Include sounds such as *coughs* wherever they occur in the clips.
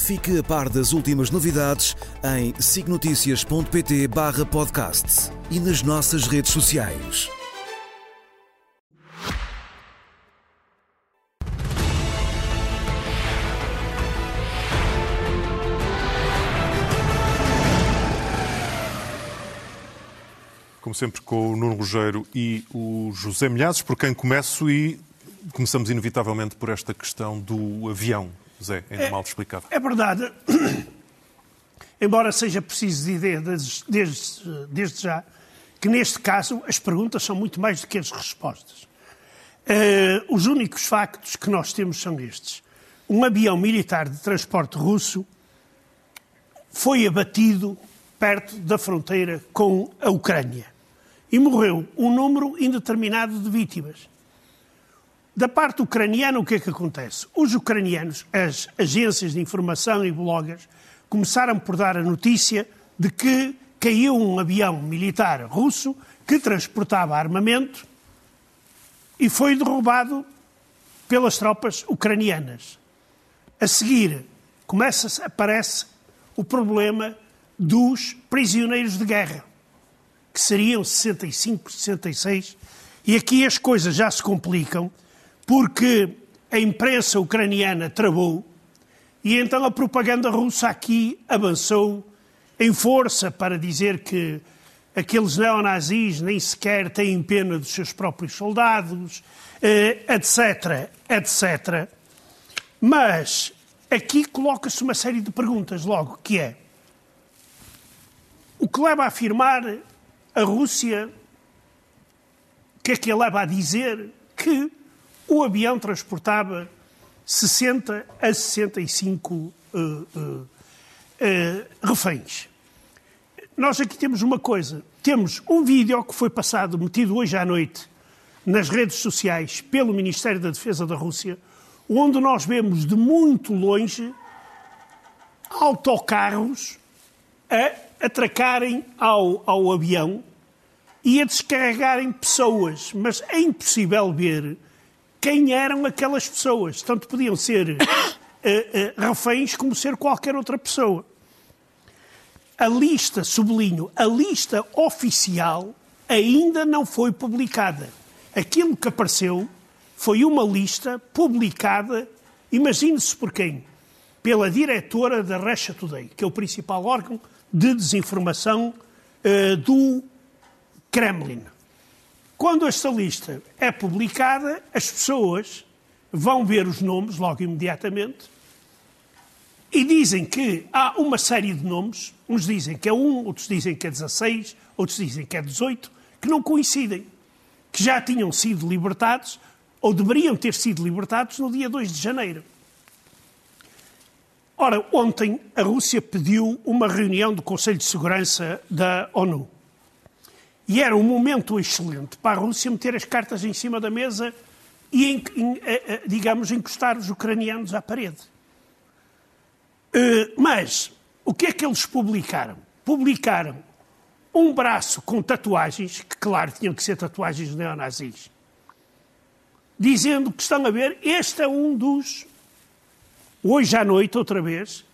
Fique a par das últimas novidades em signoticias.pt barra podcast e nas nossas redes sociais. Como sempre, com o Nuno Rogério e o José Milhazes, por quem começo e começamos inevitavelmente por esta questão do avião. Zé, ainda É- mal explicado. É verdade. *coughs* Embora seja preciso dizer desde, desde- desde já que neste caso as perguntas são muito mais do que as respostas. Eh, os únicos factos que nós temos são estes. Um avião militar de transporte russo foi abatido perto da fronteira com a Ucrânia e morreu um número indeterminado de vítimas. Da parte ucraniana, o que é que acontece? Os ucranianos, as agências de informação e bloggers, começaram por dar a notícia de que caiu um avião militar russo que transportava armamento e foi derrubado pelas tropas ucranianas. A seguir, começa aparece o problema dos prisioneiros de guerra, que seriam 65, 66, e aqui as coisas já se complicam, porque a imprensa ucraniana travou e então a propaganda russa aqui avançou em força para dizer que aqueles neonazis nem sequer têm pena dos seus próprios soldados, eh, etc, etc. Mas aqui coloca-se uma série de perguntas logo, que é o que leva a afirmar a Rússia, o que é que leva a dizer que o avião transportava 60 a 65 eh, eh, eh, reféns. Nós aqui temos uma coisa. Temos um vídeo que foi passado, metido hoje à noite, nas redes sociais pelo Ministério da Defesa da Rússia, onde nós vemos de muito longe autocarros a atracarem ao, ao avião e a descarregarem pessoas, mas é impossível ver quem eram aquelas pessoas. Tanto podiam ser *gasps* eh, eh, reféns como ser qualquer outra pessoa. A lista, sublinho, a lista oficial ainda não foi publicada. Aquilo que apareceu foi uma lista publicada, imagine-se por quem? Pela diretora da Russia Today, que é o principal órgão de desinformação eh, do Kremlin. Quando esta lista é publicada, as pessoas vão ver os nomes logo imediatamente e dizem que há uma série de nomes, uns dizem que é um, outros dizem que é 16, outros dizem que é 18, que não coincidem, que já tinham sido libertados ou deveriam ter sido libertados no dia 2 de janeiro. Ora, ontem a Rússia pediu uma reunião do Conselho de Segurança da ONU. E era um momento excelente para a Rússia meter as cartas em cima da mesa e, eh, eh, digamos, encostar os ucranianos à parede. Eh, Mas o que é que eles publicaram? Publicaram um braço com tatuagens, que claro tinham que ser tatuagens neonazis, dizendo que estão a ver, este é um dos. Hoje à noite, outra vez,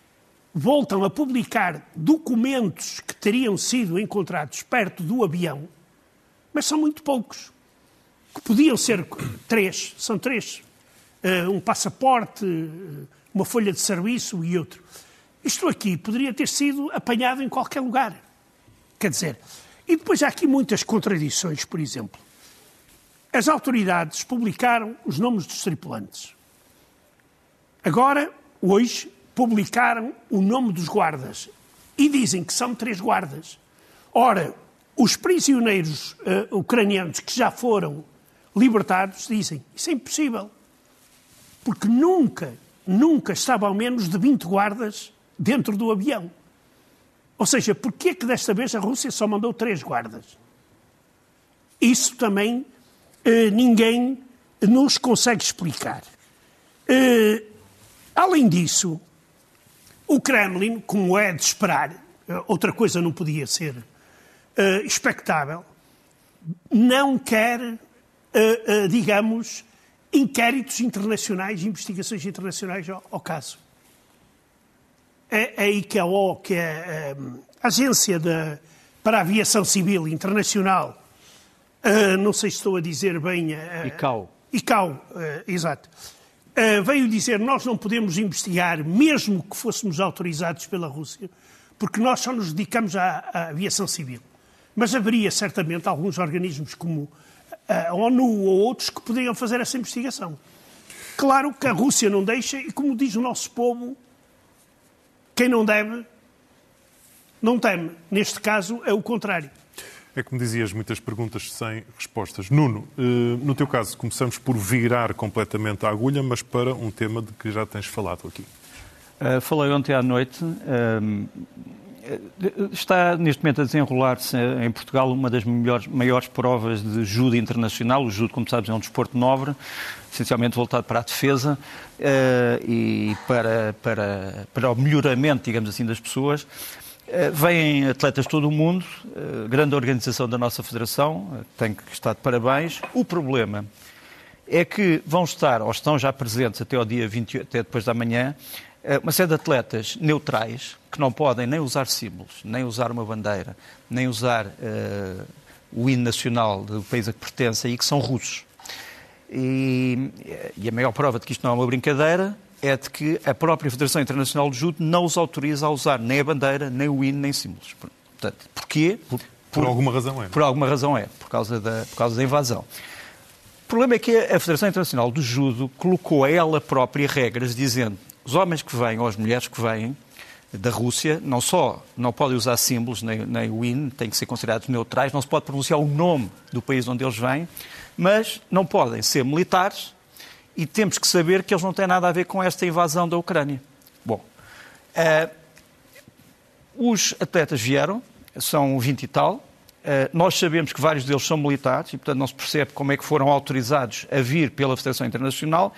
voltam a publicar documentos que teriam sido encontrados perto do avião, mas são muito poucos. Que podiam ser três, são três. Eh, um passaporte, eh, uma folha de serviço e outro. Isto aqui poderia ter sido apanhado em qualquer lugar. Quer dizer, e depois há aqui muitas contradições, por exemplo. As autoridades publicaram os nomes dos tripulantes. Agora, hoje, publicaram o nome dos guardas e dizem que são três guardas. Ora, os prisioneiros eh, ucranianos que já foram libertados dizem isso é impossível. Porque nunca, nunca estava ao menos de 20 guardas dentro do avião. Ou seja, porquê que desta vez a Rússia só mandou três guardas? Isso também uh, ninguém nos consegue explicar. Uh, além disso, o Kremlin, como é de esperar, outra coisa não podia ser uh, expectável, não quer, uh, uh, digamos, inquéritos internacionais, investigações internacionais ao, ao caso. É, é a ICAO, que é a Agência de, para a Aviação Civil Internacional, não sei se estou a dizer bem. ICAO. ICAO, exato. Veio dizer nós não podemos investigar, mesmo que fôssemos autorizados pela Rússia, porque nós só nos dedicamos à, à aviação civil. Mas haveria certamente alguns organismos como a ONU ou outros que poderiam fazer essa investigação. Claro que a Rússia não deixa, e como diz o nosso povo, quem não deve, não teme. Neste caso é o contrário. É como dizias, muitas perguntas sem respostas. Nuno, eh, no teu caso, começamos por virar completamente a agulha, mas para um tema de que já tens falado aqui. Uh, falei ontem à noite. Uh, está neste momento a desenrolar-se em Portugal uma das melhores, maiores provas de judo internacional. O judo, como sabes, é um desporto nobre, essencialmente voltado para a defesa uh, e para, para, para o melhoramento, digamos assim, das pessoas. Uh, vêm atletas de todo o mundo, uh, grande organização da nossa federação, tem que estar de parabéns. O problema é que vão estar, ou estão já presentes até ao dia 20, até depois da manhã, eh, uma série de atletas neutrais que não podem nem usar símbolos, nem usar uma bandeira, nem usar uh, o hino nacional do país a que pertencem e que são russos. E, e, a maior prova de que isto não é uma brincadeira é de que a própria Federação Internacional de Judo não os autoriza a usar nem a bandeira, nem o hino, nem símbolos. Portanto, porquê? Por, por, por alguma razão é. Por alguma razão é, por causa da, por causa da invasão. O problema é que a Federação Internacional do Judo colocou a ela própria regras dizendo os homens que vêm ou as mulheres que vêm da Rússia não só não podem usar símbolos nem, nem o hino, têm que ser considerados neutrais, não se pode pronunciar o nome do país onde eles vêm, mas não podem ser militares e temos que saber que eles não têm nada a ver com esta invasão da Ucrânia. Bom, uh, os atletas vieram, são 20 e tal, uh, nós sabemos que vários deles são militares e, portanto, não se percebe como é que foram autorizados a vir pela Federação Internacional.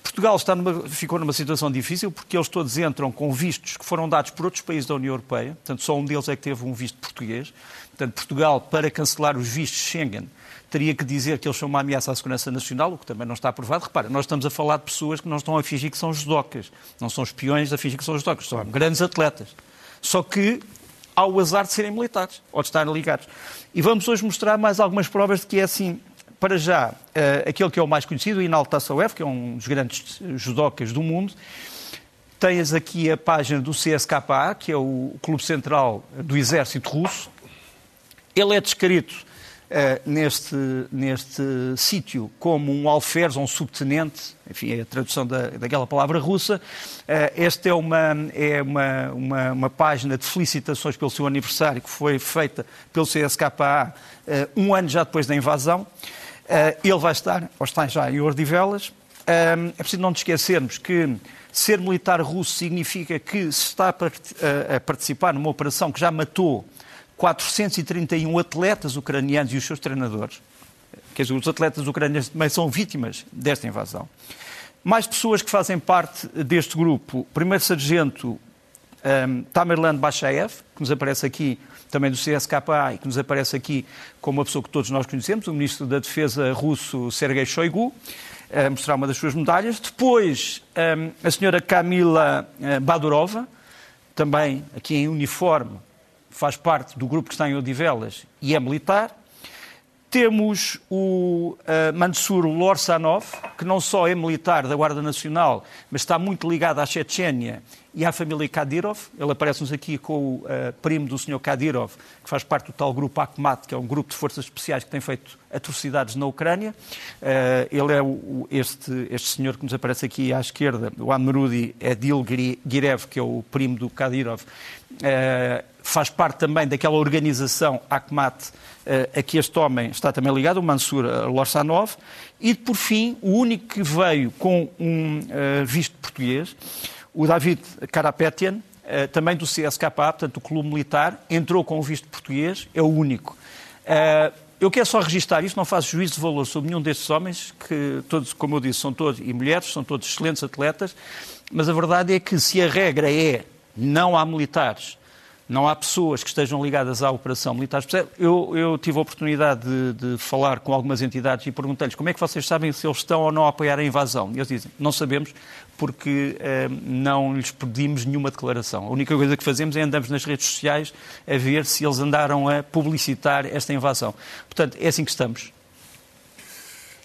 Portugal está numa, ficou numa situação difícil porque eles todos entram com vistos que foram dados por outros países da União Europeia, portanto, só um deles é que teve um visto português. Portanto, Portugal, para cancelar os vistos Schengen, teria que dizer que eles são uma ameaça à segurança nacional, o que também não está aprovado. Repara, nós estamos a falar de pessoas que não estão a fingir que são judocas, não são espiões a fingir que são judocas, são grandes atletas. Só que há o azar de serem militares ou de estarem ligados. E vamos hoje mostrar mais algumas provas de que é assim para já, uh, aquele que é o mais conhecido, o Inal Tassaev, que é um dos grandes judocas do mundo. Tens aqui a página do CSKA, que é o clube central do exército russo. Ele é descrito neste, neste sítio como um alferes ou um subtenente, enfim, é a tradução da, daquela palavra russa. Uh, esta é, uma, é uma, uma, uma, página de felicitações pelo seu aniversário que foi feita pelo CSKA uh, um ano já depois da invasão. Ele vai estar, ou está já em Ordivelas. É preciso não nos esquecermos que ser militar russo significa que se está a participar numa operação que já matou 431 atletas ucranianos e os seus treinadores. Quer dizer, os atletas ucranianos também são vítimas desta invasão. Mais pessoas que fazem parte deste grupo. Primeiro Sargento um, Tamerlan Bashaev, que nos aparece aqui também do CSKA e que nos aparece aqui como uma pessoa que todos nós conhecemos, o Ministro da Defesa russo Sergei Shoigu, a mostrar uma das suas medalhas. Depois, um, a senhora Kamila uh, Badurova, também aqui em uniforme, faz parte do grupo que está em Odivelas e é militar. Temos o uh, Mansur Lorsanov, que não só é militar da Guarda Nacional, mas está muito ligado à Chechênia e à família Kadyrov. Ele aparece-nos aqui com o uh, primo do Sr. Kadyrov, que faz parte do tal grupo Akhmat, que é um grupo de forças especiais que tem feito atrocidades na Ucrânia. Uh, ele é o, este, este senhor que nos aparece aqui à esquerda, o Amrudi Edil Girev, que é o primo do Kadyrov. Uh, faz parte também daquela organização Akhmat a que este homem está também ligado, o Mansur Lorsanov. E, por fim, o único que veio com um visto português o David Karapetian, eh, também do CSKA, portanto, do Clube Militar, entrou com o visto português, é o único. Eh, Eu quero só registrar isto, não faço juízo de valor sobre nenhum destes homens, que todos, como eu disse, são todos, e mulheres, são todos excelentes atletas, mas a verdade é que se a regra é não há militares, não há pessoas que estejam ligadas à operação militar especial. Eu, eu tive a oportunidade de, de, falar com algumas entidades e perguntei-lhes como é que vocês sabem se eles estão ou não a apoiar a invasão. E eles dizem, não sabemos porque eh, não lhes pedimos nenhuma declaração. A única coisa que fazemos é andamos nas redes sociais a ver se eles andaram a publicitar esta invasão. Portanto, é assim que estamos.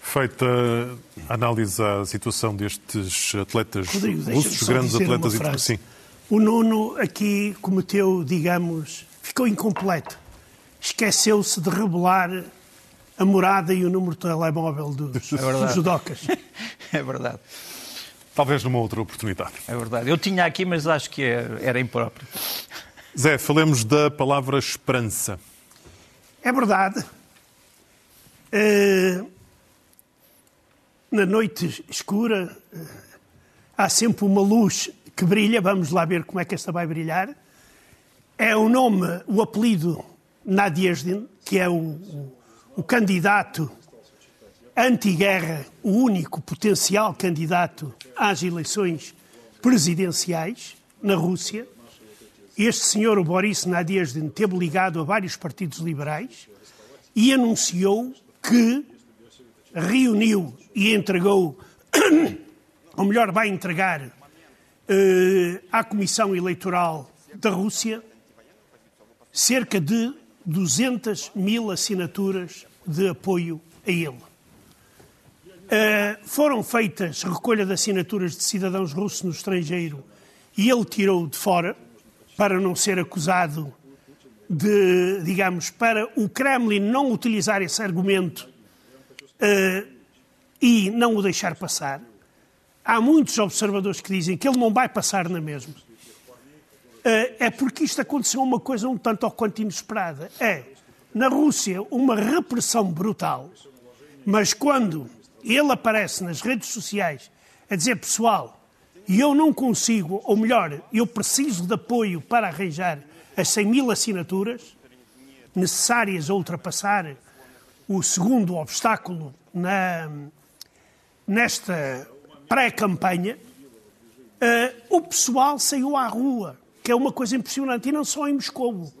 Feita a análise à situação destes atletas Rodrigo, russos, grandes atletas e sim. O Nuno aqui cometeu, digamos, ficou incompleto. Esqueceu-se de revelar a morada e o número de telemóvel dos, *laughs* é dos judocas. *laughs* É verdade. Talvez numa outra oportunidade. É verdade. Eu tinha aqui, mas acho que é, era impróprio. Zé, falemos da palavra esperança. É verdade. Uh, na noite escura uh, há sempre uma luz que brilha, vamos lá ver como é que esta vai brilhar. É o nome, o apelido Nadiezdin, que é o, o, o candidato anti-guerra, o único potencial candidato às eleições presidenciais na Rússia. Este senhor, o Boris Nadiezdin, teve ligado a vários partidos liberais e anunciou que reuniu e entregou, *coughs* ou melhor, vai entregar à Comissão Eleitoral da Rússia cerca de 200 mil assinaturas de apoio a ele. Uh, foram feitas recolha de assinaturas de cidadãos russos no estrangeiro e ele tirou de fora para não ser acusado de, digamos, para o Kremlin não utilizar esse argumento uh, e não o deixar passar há muitos observadores que dizem que ele não vai passar na mesma. Eh, é porque isto aconteceu uma coisa um tanto ou quanto inesperada. É, na Rússia, uma repressão brutal, mas quando ele aparece nas redes sociais a dizer, pessoal, eu não consigo, ou melhor, eu preciso de apoio para arranjar as 100 mil assinaturas necessárias a ultrapassar o segundo obstáculo na, nesta pré-campanha, uh, o pessoal saiu à rua, que é uma coisa impressionante, e não só em Moscou.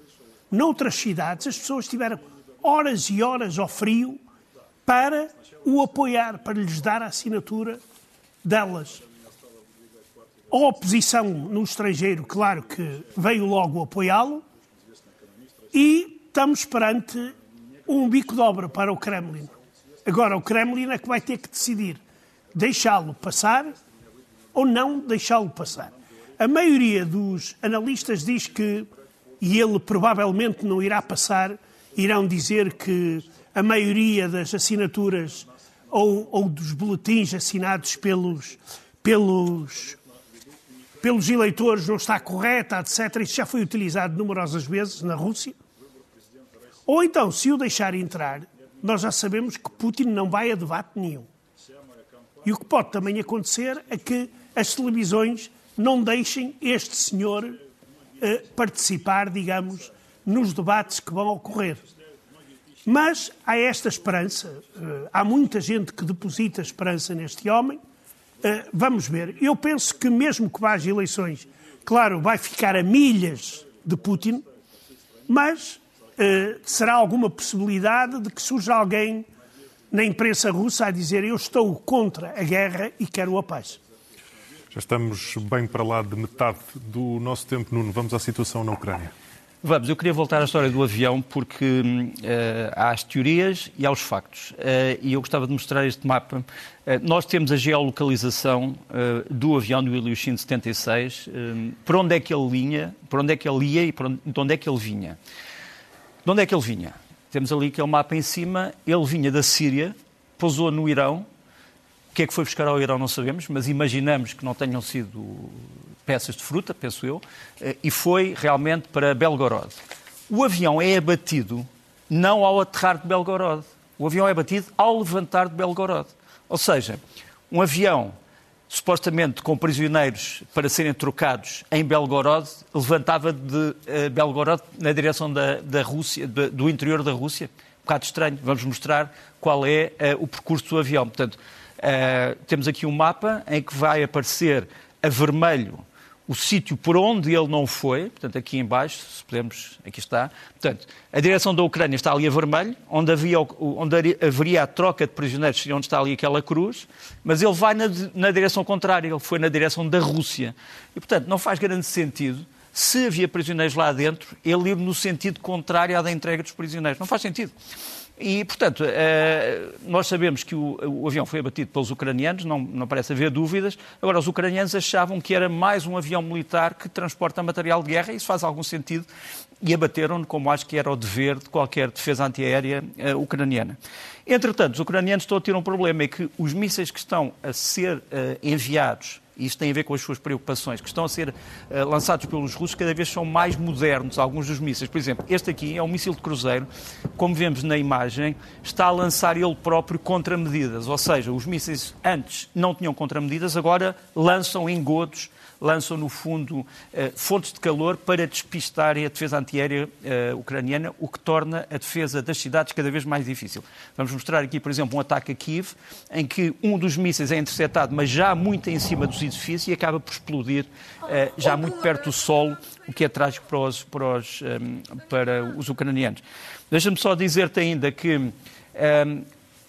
Noutras cidades, as pessoas tiveram horas e horas ao frio para o apoiar, para lhes dar a assinatura delas. A oposição no estrangeiro, claro que veio logo apoiá-lo, e estamos perante um bico de obra para o Kremlin. Agora, o Kremlin é que vai ter que decidir deixá-lo passar ou não deixá-lo passar. A maioria dos analistas diz que, e ele provavelmente não irá passar, irão dizer que a maioria das assinaturas ou, ou dos boletins assinados pelos, pelos, pelos eleitores não está correta, etc. Isso já foi utilizado numerosas vezes na Rússia. Ou então, se o deixar entrar, nós já sabemos que Putin não vai a debate nenhum. E o que pode também acontecer é que as televisões não deixem este senhor uh, participar, digamos, nos debates que vão ocorrer. Mas há esta esperança, uh, há muita gente que deposita esperança neste homem. Uh, vamos ver. Eu penso que, mesmo que vá às eleições, claro, vai ficar a milhas de Putin, mas será alguma possibilidade de que surja alguém na imprensa russa a dizer eu estou contra a guerra e quero a paz. Já estamos bem para lá de metade do nosso tempo, Nuno. Vamos à situação na Ucrânia. Vamos, eu queria voltar à história do avião porque uh, há as teorias e há os factos. Uh, e eu gostava de mostrar este mapa. Uh, nós temos a geolocalização do avião do Ilyushin 76, por onde é que ele vinha, por onde é que ele ia e onde, de onde é que ele vinha. De onde é que ele vinha? Temos ali aquele mapa em cima. Ele vinha da Síria, pousou no Irão. O que é que foi buscar ao Irão não sabemos, mas imaginamos que não tenham sido peças de fruta, penso eu, eh, e foi realmente para Belgorod. O avião é abatido não ao aterrar de Belgorod. O avião é abatido ao levantar de Belgorod. Ou seja, um avião supostamente com prisioneiros para serem trocados em Belgorod, levantava de uh, Belgorod na direção da, da Rússia, do interior da Rússia. bocado estranho. Vamos mostrar qual é uh, o percurso do avião. Portanto, uh, temos aqui um mapa em que vai aparecer a vermelho o sítio por onde ele não foi, portanto, aqui embaixo, se podemos, aqui está. Portanto, a direção da Ucrânia está ali a vermelho, onde, havia, onde haveria a troca de prisioneiros, onde está ali aquela cruz, mas ele vai na, na direção contrária, ele foi na direção da Rússia. E, portanto, não faz grande sentido se havia prisioneiros lá dentro, ele ir no sentido contrário à da entrega dos prisioneiros. Não faz sentido. E, portanto, eh, nós sabemos que o, o, avião foi abatido pelos ucranianos, não, não parece haver dúvidas. Agora, os ucranianos achavam que era mais um avião militar que transporta material de guerra, e isso faz algum sentido, e abateram-no como acho que era o dever de qualquer defesa antiaérea uh, ucraniana. Entretanto, os ucranianos estão a ter um problema, é que os mísseis que estão a ser uh, enviados e isto tem a ver com as suas preocupações, que estão a ser uh, lançados pelos russos, cada vez são mais modernos, alguns dos mísseis. Por exemplo, este aqui é um míssil de cruzeiro, como vemos na imagem, está a lançar ele próprio contramedidas, ou seja, os mísseis antes não tinham contramedidas, agora lançam engodos lançam, no fundo, eh, fontes de calor para despistarem a defesa antiaérea uh, ucraniana, o que torna a defesa das cidades cada vez mais difícil. Vamos mostrar aqui, por exemplo, um ataque a Kiev, em que um dos mísseis é interceptado, mas já muito em cima dos edifícios e acaba por explodir uh, já muito perto do solo, o que é trágico para os, para os, para os ucranianos. Deixa-me só dizer-te ainda que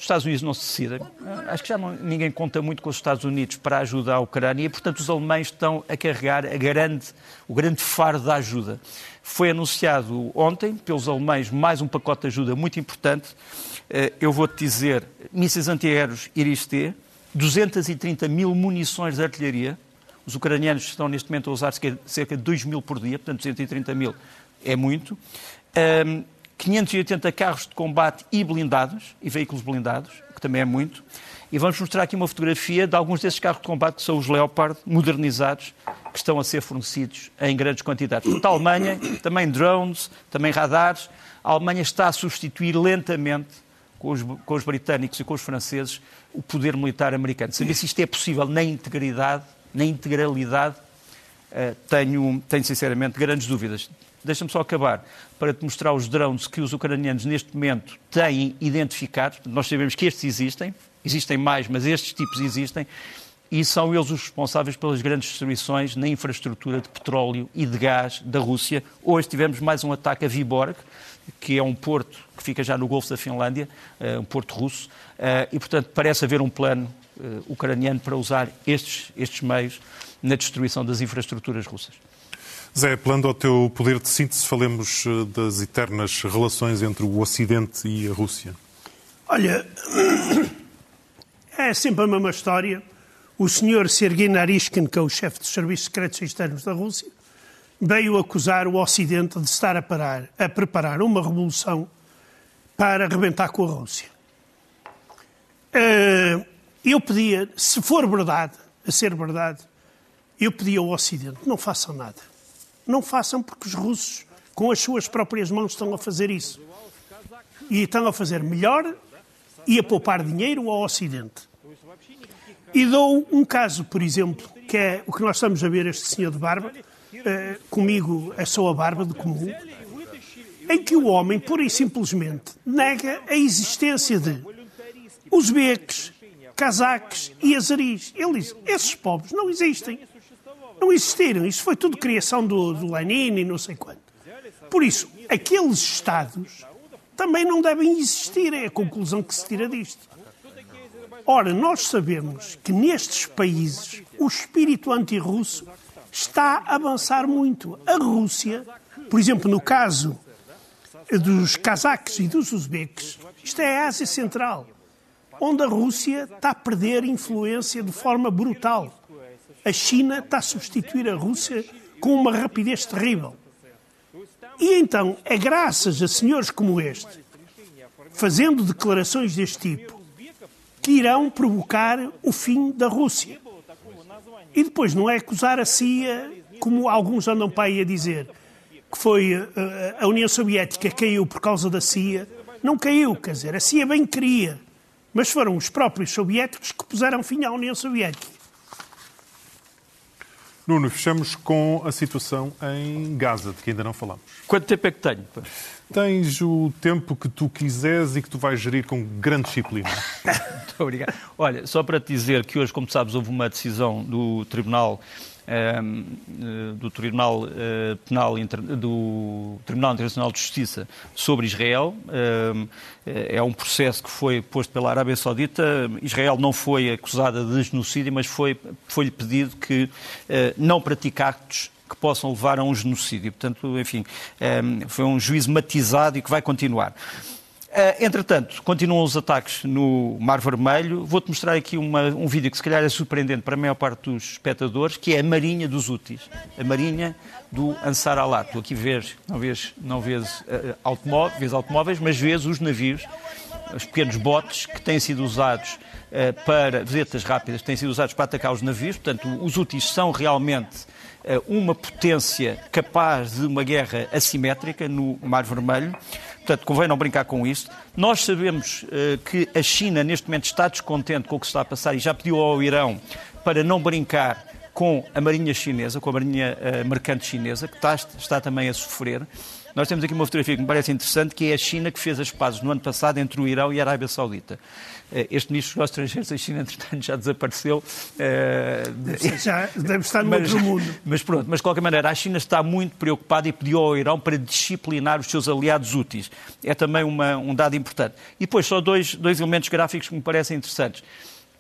os Estados Unidos não se decidem. Acho que já não, ninguém conta muito com os Estados Unidos para ajudar a Ucrânia portanto, os alemães estão a carregar a grande, o grande fardo da ajuda. Foi anunciado ontem pelos alemães mais um pacote de ajuda muito importante. Eh, eu vou-te dizer, mísseis antiaéreos Iris-T, 230 mil munições de artilharia. Os ucranianos estão neste momento a usar cerca de 2 mil por dia, portanto 230 mil é muito. Um, 580 carros de combate e blindados, e veículos blindados, que também é muito. E vamos mostrar aqui uma fotografia de alguns desses carros de combate, que são os Leopard modernizados, que estão a ser fornecidos em grandes quantidades. Portanto, a Alemanha, também drones, também radares, a Alemanha está a substituir lentamente, com os, com os britânicos e com os franceses, o poder militar americano. Saber se isto é possível na integridade, na integralidade, tenho, tenho sinceramente grandes dúvidas. Deixa-me só acabar para te mostrar os drones que os ucranianos neste momento têm identificados. Nós sabemos que estes existem, existem mais, mas estes tipos existem, e são eles os responsáveis pelas grandes destruições na infraestrutura de petróleo e de gás da Rússia. Hoje tivemos mais um ataque a Viborg, que é um porto que fica já no Golfo da Finlândia, eh, um porto russo, eh, e portanto parece haver um plano eh, ucraniano para usar estes, estes meios na destruição das infraestruturas russas. Zé, apelando ao teu poder de síntese, falemos eh, das eternas relações entre o Ocidente e a Rússia. Olha, é sempre a mesma história. O senhor Sergei Narishkin, que é o chefe dos serviços secretos externos da Rússia, veio acusar o Ocidente de estar a, parar, a preparar uma revolução para arrebentar com a Rússia. Eh, eu pedia, se for verdade, a ser verdade, eu pedia ao Ocidente, não façam nada não façam porque os russos, com as suas próprias mãos, estão a fazer isso. E estão a fazer melhor e a poupar dinheiro ao Ocidente. E dou um caso, por exemplo, que é o que nós estamos a ver este senhor de barba, uh, comigo é só a barba de comum, em que o homem, pura e simplesmente, nega a existência de uzbeques, cazaques e azaris. Ele diz, esses povos não existem não existiram. Isso foi tudo criação do, do Lenin e não sei quanto. Por isso, aqueles Estados também não devem existir. É a conclusão que se tira disto. Ora, nós sabemos que nestes países o espírito anti-russo está a avançar muito. A Rússia, por exemplo, no caso dos cazaques e dos uzbeques, isto é a Ásia Central, onde a Rússia está a perder influência de forma brutal a China está a substituir a Rússia com uma rapidez terrível. E então é graças a senhores como este, fazendo declarações deste tipo, que irão provocar o fim da Rússia. E depois não é acusar a CIA, como alguns andam para aí a dizer, que foi eh, a União Soviética caiu por causa da CIA. Não caiu, quer dizer, a CIA bem queria, mas foram os próprios soviéticos que puseram fim à União Soviética. Nuno, fechamos com a situação em Gaza, de que ainda não falamos. Quanto tempo é que tenho? Tens o tempo que tu quiseres e que tu vais gerir com grande disciplina. *laughs* Muito obrigado. Olha, só para te dizer que hoje, como sabes, houve uma decisão do Tribunal do Tribunal eh, Penal do Tribunal Internacional de Justiça sobre Israel. Ehm, eh, é um processo que foi posto pela Arábia Saudita. Israel não foi acusada de genocídio, mas foi foi-lhe pedido que não pratique actos que possam levar a um genocídio. Portanto, enfim, ehm, foi um juízo matizado e que vai continuar. Uh, entretanto, continuam os ataques no Mar Vermelho. Vou-te mostrar aqui uma, um vídeo que se calhar é surpreendente para a maior parte dos espectadores, que é a Marinha dos Houthis, a Marinha do Ansar Allah. Tu aqui vês, não vês, não vês, uh, automóveis, vês automóveis, mas vês os navios, os pequenos botes que têm sido usados uh, para, vedetas rápidas, que têm sido usados para atacar os navios. Portanto, os Houthis são realmente uma potência capaz de uma guerra assimétrica no Mar Vermelho. Portanto, convém não brincar com isso. Nós sabemos uh, que a China, neste momento, está descontente com o que está a passar e já pediu ao Irão para não brincar com a marinha chinesa, com a marinha uh, mercante chinesa, que está, está também a sofrer. Nós temos aqui uma fotografia que me parece interessante, que é a China que fez as pazes no ano passado entre o Irão e a Arábia Saudita. Eh, este ministro dos estrangeiros da China, *laughs* entretanto, já desapareceu. Deve, *laughs* já deve estar no mas, outro mundo. *laughs* Mas pronto, mas de qualquer maneira, a China está muito preocupada e pediu ao Irão para disciplinar os seus aliados úteis. É também uma, um dado importante. E depois, só dois, dois elementos gráficos que me parecem interessantes.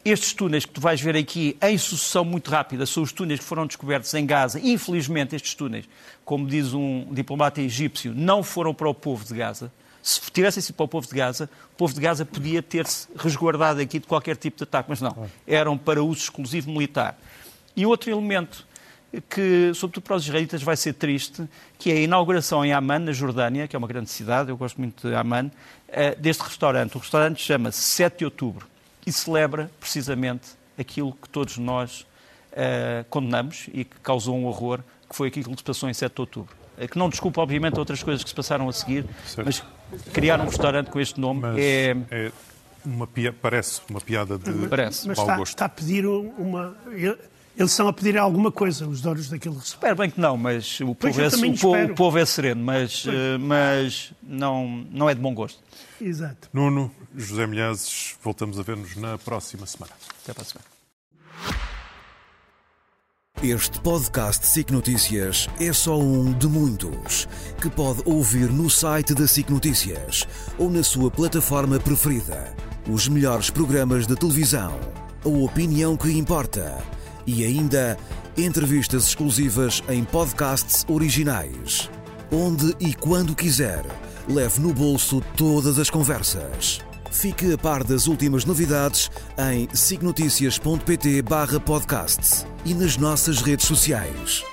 Estes túneis que tu vais ver aqui em sucessão muito rápida são os túneis que foram descobertos em Gaza. Infelizmente, estes túneis, como diz um diplomata egípcio, não foram para o povo de Gaza. Se tivessem sido para o povo de Gaza, o povo de Gaza podia ter-se resguardado aqui de qualquer tipo de ataque, mas não. Eram para uso exclusivo militar. E outro elemento que, sobretudo para os israelitas, vai ser triste, que é a inauguração em Amman, na Jordânia, que é uma grande cidade, eu gosto muito de Amman, eh, deste restaurante. O restaurante chama-se 7 de Outubro e celebra precisamente aquilo que todos nós uh, condenamos e que causou um horror, que foi aquilo que se passou em 7 de outubro. Uh, que não desculpa, obviamente, outras coisas que se passaram a seguir, certo. mas criar um restaurante com este nome mas é... é... Uma pia... Parece uma piada de Parece. Mas está, está, a pedir uma. Eles estão a pedir alguma coisa, os donos daquele restaurante. Espero bem que não, mas o povo, é, o povo, o povo é sereno, mas, uh, mas não, não é de bom gosto. Exato. Nuno, José Milhazes, voltamos a ver-nos na próxima semana. Até para a semana. Este podcast SIC Notícias é só um de muitos que pode ouvir no site da SIC Notícias ou na sua plataforma preferida. Os melhores programas de televisão, a opinião que importa e ainda entrevistas exclusivas em podcasts originais. Onde e quando quiser leve no bolso todas as conversas. Fique a par das últimas novidades em signoticias.pt/podcast e nas nossas redes sociais.